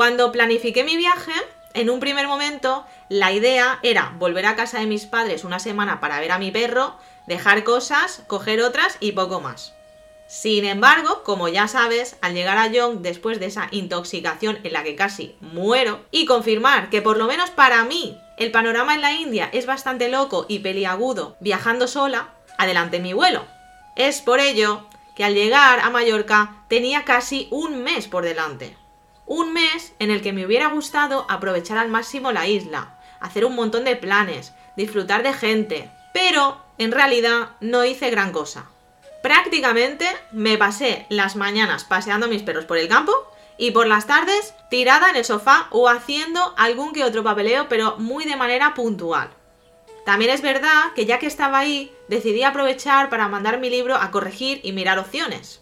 Cuando planifiqué mi viaje, en un primer momento, la idea era volver a casa de mis padres una semana para ver a mi perro, dejar cosas, coger otras y poco más. Sin embargo, como ya sabes, al llegar a Young después de esa intoxicación en la que casi muero, y confirmar que por lo menos para mí el panorama en la India es bastante loco y peliagudo viajando sola, adelante mi vuelo. Es por ello que al llegar a Mallorca tenía casi un mes por delante. Un mes en el que me hubiera gustado aprovechar al máximo la isla, hacer un montón de planes, disfrutar de gente, pero en realidad no hice gran cosa. Prácticamente me pasé las mañanas paseando mis perros por el campo y por las tardes tirada en el sofá o haciendo algún que otro papeleo, pero muy de manera puntual. También es verdad que ya que estaba ahí, decidí aprovechar para mandar mi libro a corregir y mirar opciones.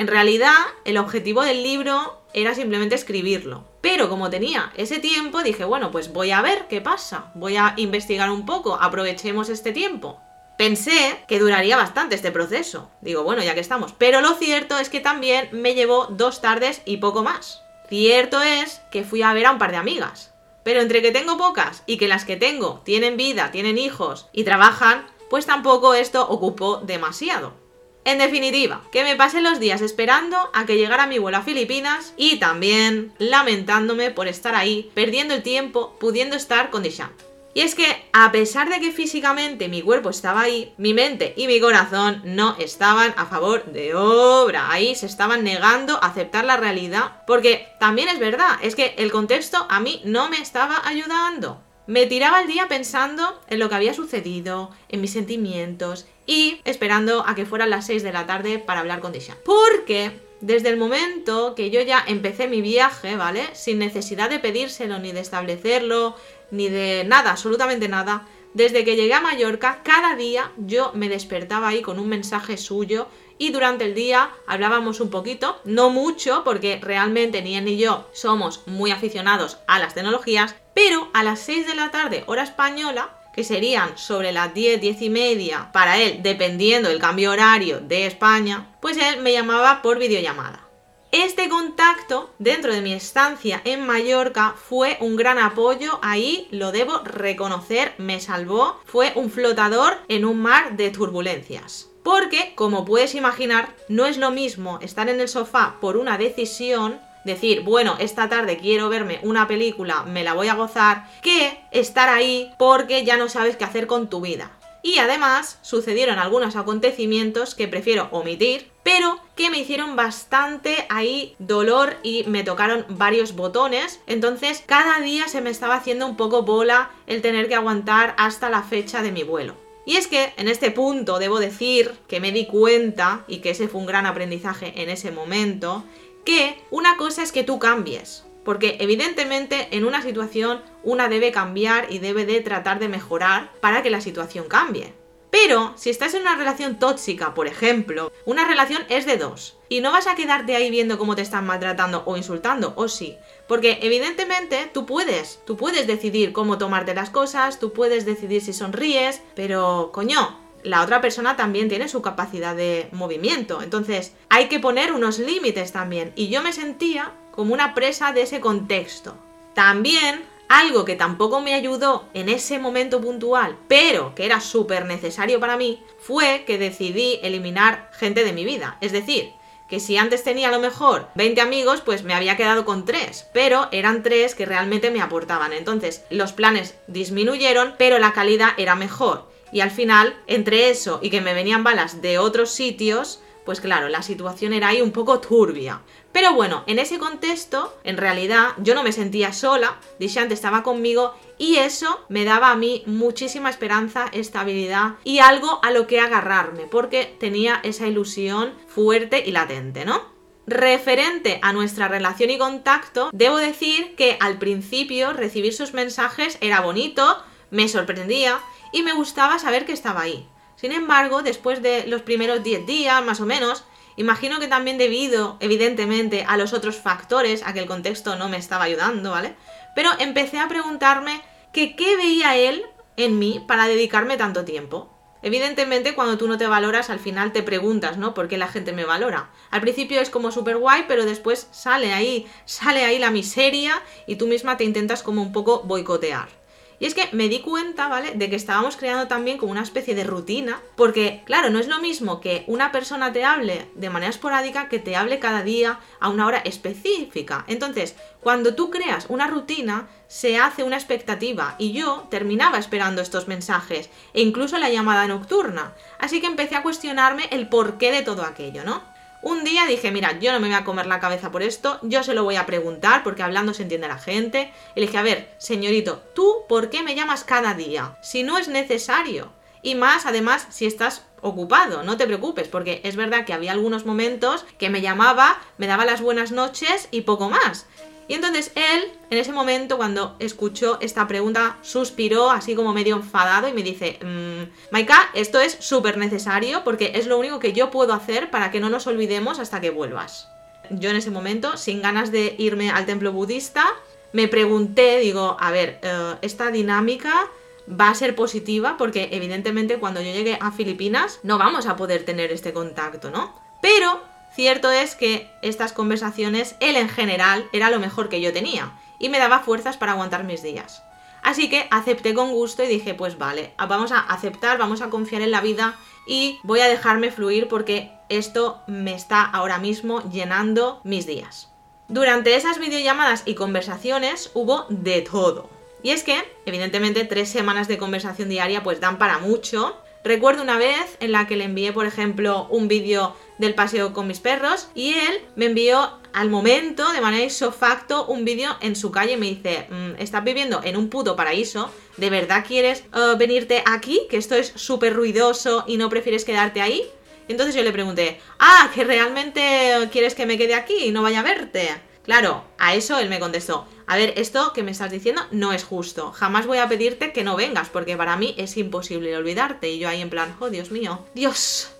En realidad, el objetivo del libro era simplemente escribirlo. Pero como tenía ese tiempo, dije, bueno, pues voy a ver qué pasa, voy a investigar un poco, aprovechemos este tiempo. Pensé que duraría bastante este proceso. Digo, bueno, ya que estamos. Pero lo cierto es que también me llevó dos tardes y poco más. Cierto es que fui a ver a un par de amigas. Pero entre que tengo pocas y que las que tengo tienen vida, tienen hijos y trabajan, pues tampoco esto ocupó demasiado. En definitiva, que me pasé los días esperando a que llegara mi vuelo a Filipinas y también lamentándome por estar ahí, perdiendo el tiempo, pudiendo estar con Dishant. Y es que, a pesar de que físicamente mi cuerpo estaba ahí, mi mente y mi corazón no estaban a favor de obra. Ahí se estaban negando a aceptar la realidad. Porque también es verdad, es que el contexto a mí no me estaba ayudando. Me tiraba el día pensando en lo que había sucedido, en mis sentimientos y esperando a que fueran las 6 de la tarde para hablar con Disha. Porque desde el momento que yo ya empecé mi viaje, ¿vale? Sin necesidad de pedírselo ni de establecerlo, ni de nada, absolutamente nada. Desde que llegué a Mallorca, cada día yo me despertaba ahí con un mensaje suyo y durante el día hablábamos un poquito, no mucho, porque realmente ni él ni yo somos muy aficionados a las tecnologías, pero a las 6 de la tarde, hora española, que serían sobre las 10, 10 y media para él, dependiendo del cambio horario de España, pues él me llamaba por videollamada. Este contacto dentro de mi estancia en Mallorca fue un gran apoyo, ahí lo debo reconocer, me salvó, fue un flotador en un mar de turbulencias. Porque, como puedes imaginar, no es lo mismo estar en el sofá por una decisión, decir, bueno, esta tarde quiero verme una película, me la voy a gozar, que estar ahí porque ya no sabes qué hacer con tu vida. Y además sucedieron algunos acontecimientos que prefiero omitir, pero que me hicieron bastante ahí dolor y me tocaron varios botones. Entonces cada día se me estaba haciendo un poco bola el tener que aguantar hasta la fecha de mi vuelo. Y es que en este punto debo decir que me di cuenta, y que ese fue un gran aprendizaje en ese momento, que una cosa es que tú cambies, porque evidentemente en una situación una debe cambiar y debe de tratar de mejorar para que la situación cambie. Pero si estás en una relación tóxica, por ejemplo, una relación es de dos. Y no vas a quedarte ahí viendo cómo te están maltratando o insultando, o sí. Porque evidentemente tú puedes, tú puedes decidir cómo tomarte las cosas, tú puedes decidir si sonríes, pero coño, la otra persona también tiene su capacidad de movimiento. Entonces, hay que poner unos límites también. Y yo me sentía como una presa de ese contexto. También algo que tampoco me ayudó en ese momento puntual, pero que era súper necesario para mí, fue que decidí eliminar gente de mi vida. Es decir, que si antes tenía a lo mejor 20 amigos, pues me había quedado con 3, pero eran 3 que realmente me aportaban. Entonces los planes disminuyeron, pero la calidad era mejor. Y al final, entre eso y que me venían balas de otros sitios, pues claro, la situación era ahí un poco turbia. Pero bueno, en ese contexto, en realidad, yo no me sentía sola, Dishant estaba conmigo y eso me daba a mí muchísima esperanza, estabilidad y algo a lo que agarrarme, porque tenía esa ilusión fuerte y latente, ¿no? Referente a nuestra relación y contacto, debo decir que al principio recibir sus mensajes era bonito, me sorprendía y me gustaba saber que estaba ahí. Sin embargo, después de los primeros 10 días, más o menos, imagino que también debido, evidentemente, a los otros factores, a que el contexto no me estaba ayudando, ¿vale? Pero empecé a preguntarme que qué veía él en mí para dedicarme tanto tiempo. Evidentemente, cuando tú no te valoras, al final te preguntas, ¿no? ¿Por qué la gente me valora? Al principio es como súper guay, pero después sale ahí, sale ahí la miseria y tú misma te intentas como un poco boicotear. Y es que me di cuenta, ¿vale? De que estábamos creando también como una especie de rutina, porque claro, no es lo mismo que una persona te hable de manera esporádica que te hable cada día a una hora específica. Entonces, cuando tú creas una rutina, se hace una expectativa y yo terminaba esperando estos mensajes e incluso la llamada nocturna. Así que empecé a cuestionarme el porqué de todo aquello, ¿no? Un día dije, mira, yo no me voy a comer la cabeza por esto, yo se lo voy a preguntar porque hablando se entiende la gente. Y le dije, a ver, señorito, ¿tú por qué me llamas cada día? Si no es necesario. Y más, además, si estás ocupado, no te preocupes, porque es verdad que había algunos momentos que me llamaba, me daba las buenas noches y poco más. Y entonces él, en ese momento, cuando escuchó esta pregunta, suspiró así como medio enfadado y me dice, mmm, Maika, esto es súper necesario porque es lo único que yo puedo hacer para que no nos olvidemos hasta que vuelvas. Yo en ese momento, sin ganas de irme al templo budista, me pregunté, digo, a ver, eh, esta dinámica va a ser positiva porque evidentemente cuando yo llegue a Filipinas no vamos a poder tener este contacto, ¿no? Pero Cierto es que estas conversaciones, él en general, era lo mejor que yo tenía y me daba fuerzas para aguantar mis días. Así que acepté con gusto y dije, pues vale, vamos a aceptar, vamos a confiar en la vida y voy a dejarme fluir porque esto me está ahora mismo llenando mis días. Durante esas videollamadas y conversaciones hubo de todo. Y es que, evidentemente, tres semanas de conversación diaria pues dan para mucho. Recuerdo una vez en la que le envié, por ejemplo, un vídeo del paseo con mis perros y él me envió al momento, de manera isofacto, un vídeo en su calle y me dice, mm, estás viviendo en un puto paraíso, ¿de verdad quieres eh, venirte aquí? Que esto es súper ruidoso y no prefieres quedarte ahí. Entonces yo le pregunté, ah, que realmente quieres que me quede aquí y no vaya a verte. Claro, a eso él me contestó, a ver, esto que me estás diciendo no es justo, jamás voy a pedirte que no vengas, porque para mí es imposible olvidarte. Y yo ahí en plan, oh Dios mío, Dios,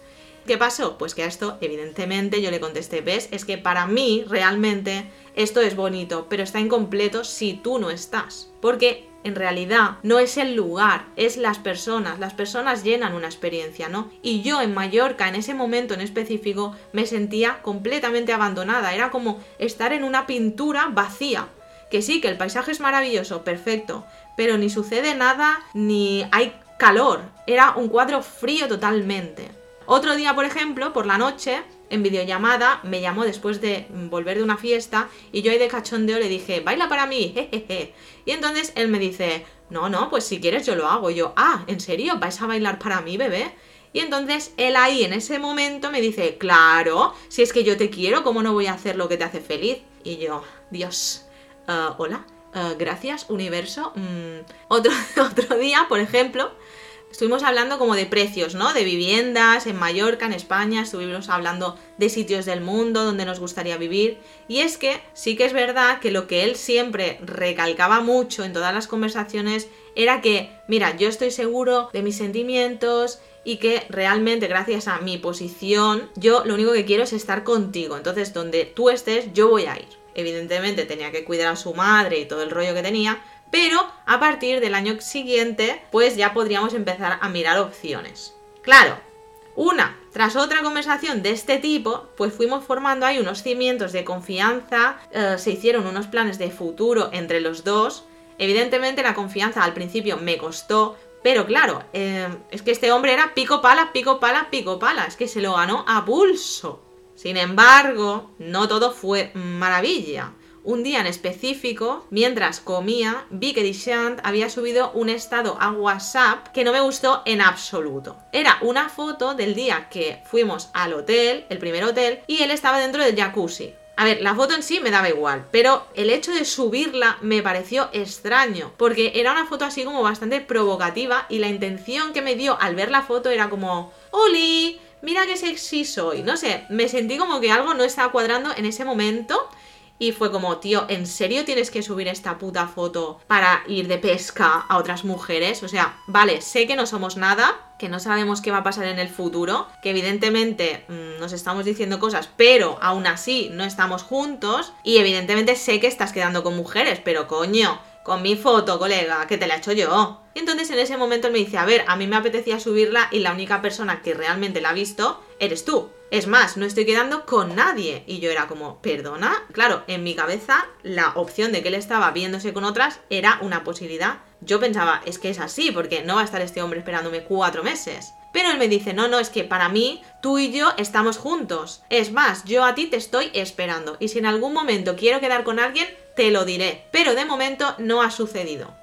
¿Qué pasó? Pues que a esto, evidentemente, yo le contesté, ¿ves? Es que para mí, realmente, esto es bonito, pero está incompleto si tú no estás. Porque en realidad no es el lugar, es las personas. Las personas llenan una experiencia, ¿no? Y yo en Mallorca, en ese momento en específico, me sentía completamente abandonada. Era como estar en una pintura vacía. Que sí, que el paisaje es maravilloso, perfecto, pero ni sucede nada, ni hay calor. Era un cuadro frío totalmente. Otro día, por ejemplo, por la noche, en videollamada, me llamó después de volver de una fiesta y yo ahí de cachondeo le dije, baila para mí, jejeje. Y entonces él me dice, no, no, pues si quieres yo lo hago. Yo, ah, ¿en serio? ¿Vais a bailar para mí, bebé? Y entonces él ahí en ese momento me dice, claro, si es que yo te quiero, ¿cómo no voy a hacer lo que te hace feliz? Y yo, Dios, eh, hola, eh, gracias, universo. Mm, otro, otro día, por ejemplo, Estuvimos hablando como de precios, ¿no? De viviendas en Mallorca, en España, estuvimos hablando de sitios del mundo donde nos gustaría vivir. Y es que sí que es verdad que lo que él siempre recalcaba mucho en todas las conversaciones era que, mira, yo estoy seguro de mis sentimientos y que realmente gracias a mi posición, yo lo único que quiero es estar contigo. Entonces, donde tú estés, yo voy a ir. Evidentemente tenía que cuidar a su madre y todo el rollo que tenía, pero a partir del año siguiente pues ya podríamos empezar a mirar opciones. Claro, una tras otra conversación de este tipo, pues fuimos formando ahí unos cimientos de confianza, eh, se hicieron unos planes de futuro entre los dos. Evidentemente la confianza al principio me costó, pero claro, eh, es que este hombre era pico pala, pico pala, pico pala, es que se lo ganó a pulso. Sin embargo, no todo fue maravilla. Un día en específico, mientras comía, vi que Dishant había subido un estado a WhatsApp que no me gustó en absoluto. Era una foto del día que fuimos al hotel, el primer hotel, y él estaba dentro del jacuzzi. A ver, la foto en sí me daba igual, pero el hecho de subirla me pareció extraño, porque era una foto así como bastante provocativa y la intención que me dio al ver la foto era como, ¡Oli! Mira qué sexy soy. No sé, me sentí como que algo no estaba cuadrando en ese momento y fue como, tío, ¿en serio tienes que subir esta puta foto para ir de pesca a otras mujeres? O sea, vale, sé que no somos nada, que no sabemos qué va a pasar en el futuro, que evidentemente mm, nos estamos diciendo cosas, pero aún así no estamos juntos. Y evidentemente sé que estás quedando con mujeres, pero coño, con mi foto, colega, que te la he hecho yo. Y entonces en ese momento él me dice, a ver, a mí me apetecía subirla y la única persona que realmente la ha visto eres tú. Es más, no estoy quedando con nadie. Y yo era como, ¿perdona? Claro, en mi cabeza la opción de que él estaba viéndose con otras era una posibilidad. Yo pensaba, es que es así, porque no va a estar este hombre esperándome cuatro meses. Pero él me dice, no, no, es que para mí tú y yo estamos juntos. Es más, yo a ti te estoy esperando. Y si en algún momento quiero quedar con alguien, te lo diré. Pero de momento no ha sucedido.